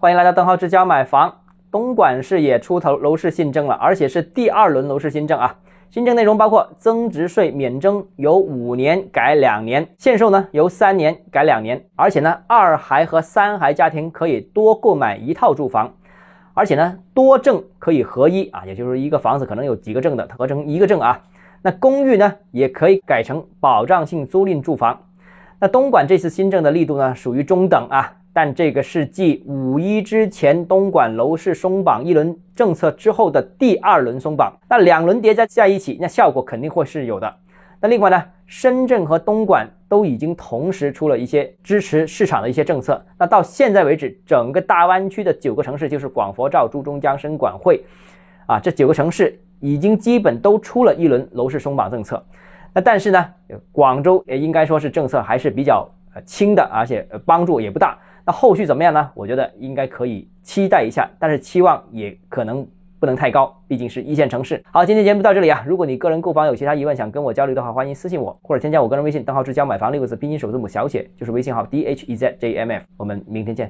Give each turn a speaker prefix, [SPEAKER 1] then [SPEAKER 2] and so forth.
[SPEAKER 1] 欢迎来到邓浩之家买房。东莞市也出头楼市新政了，而且是第二轮楼市新政啊。新政内容包括增值税免征由五年改两年，限售呢由三年改两年，而且呢二孩和三孩家庭可以多购买一套住房，而且呢多证可以合一啊，也就是一个房子可能有几个证的，合成一个证啊。那公寓呢也可以改成保障性租赁住房。那东莞这次新政的力度呢属于中等啊。但这个是继五一之前东莞楼市松绑一轮政策之后的第二轮松绑，那两轮叠加在一起，那效果肯定会是有的。那另外呢，深圳和东莞都已经同时出了一些支持市场的一些政策。那到现在为止，整个大湾区的九个城市，就是广佛肇珠中江深莞惠，啊，这九个城市已经基本都出了一轮楼市松绑政策。那但是呢，广州也应该说是政策还是比较呃轻的，而且帮助也不大。后续怎么样呢？我觉得应该可以期待一下，但是期望也可能不能太高，毕竟是一线城市。好，今天节目到这里啊。如果你个人购房有其他疑问，想跟我交流的话，欢迎私信我或者添加我个人微信，账号是交买房六个字拼音首字母小写，就是微信号 d h e z j m f。我们明天见。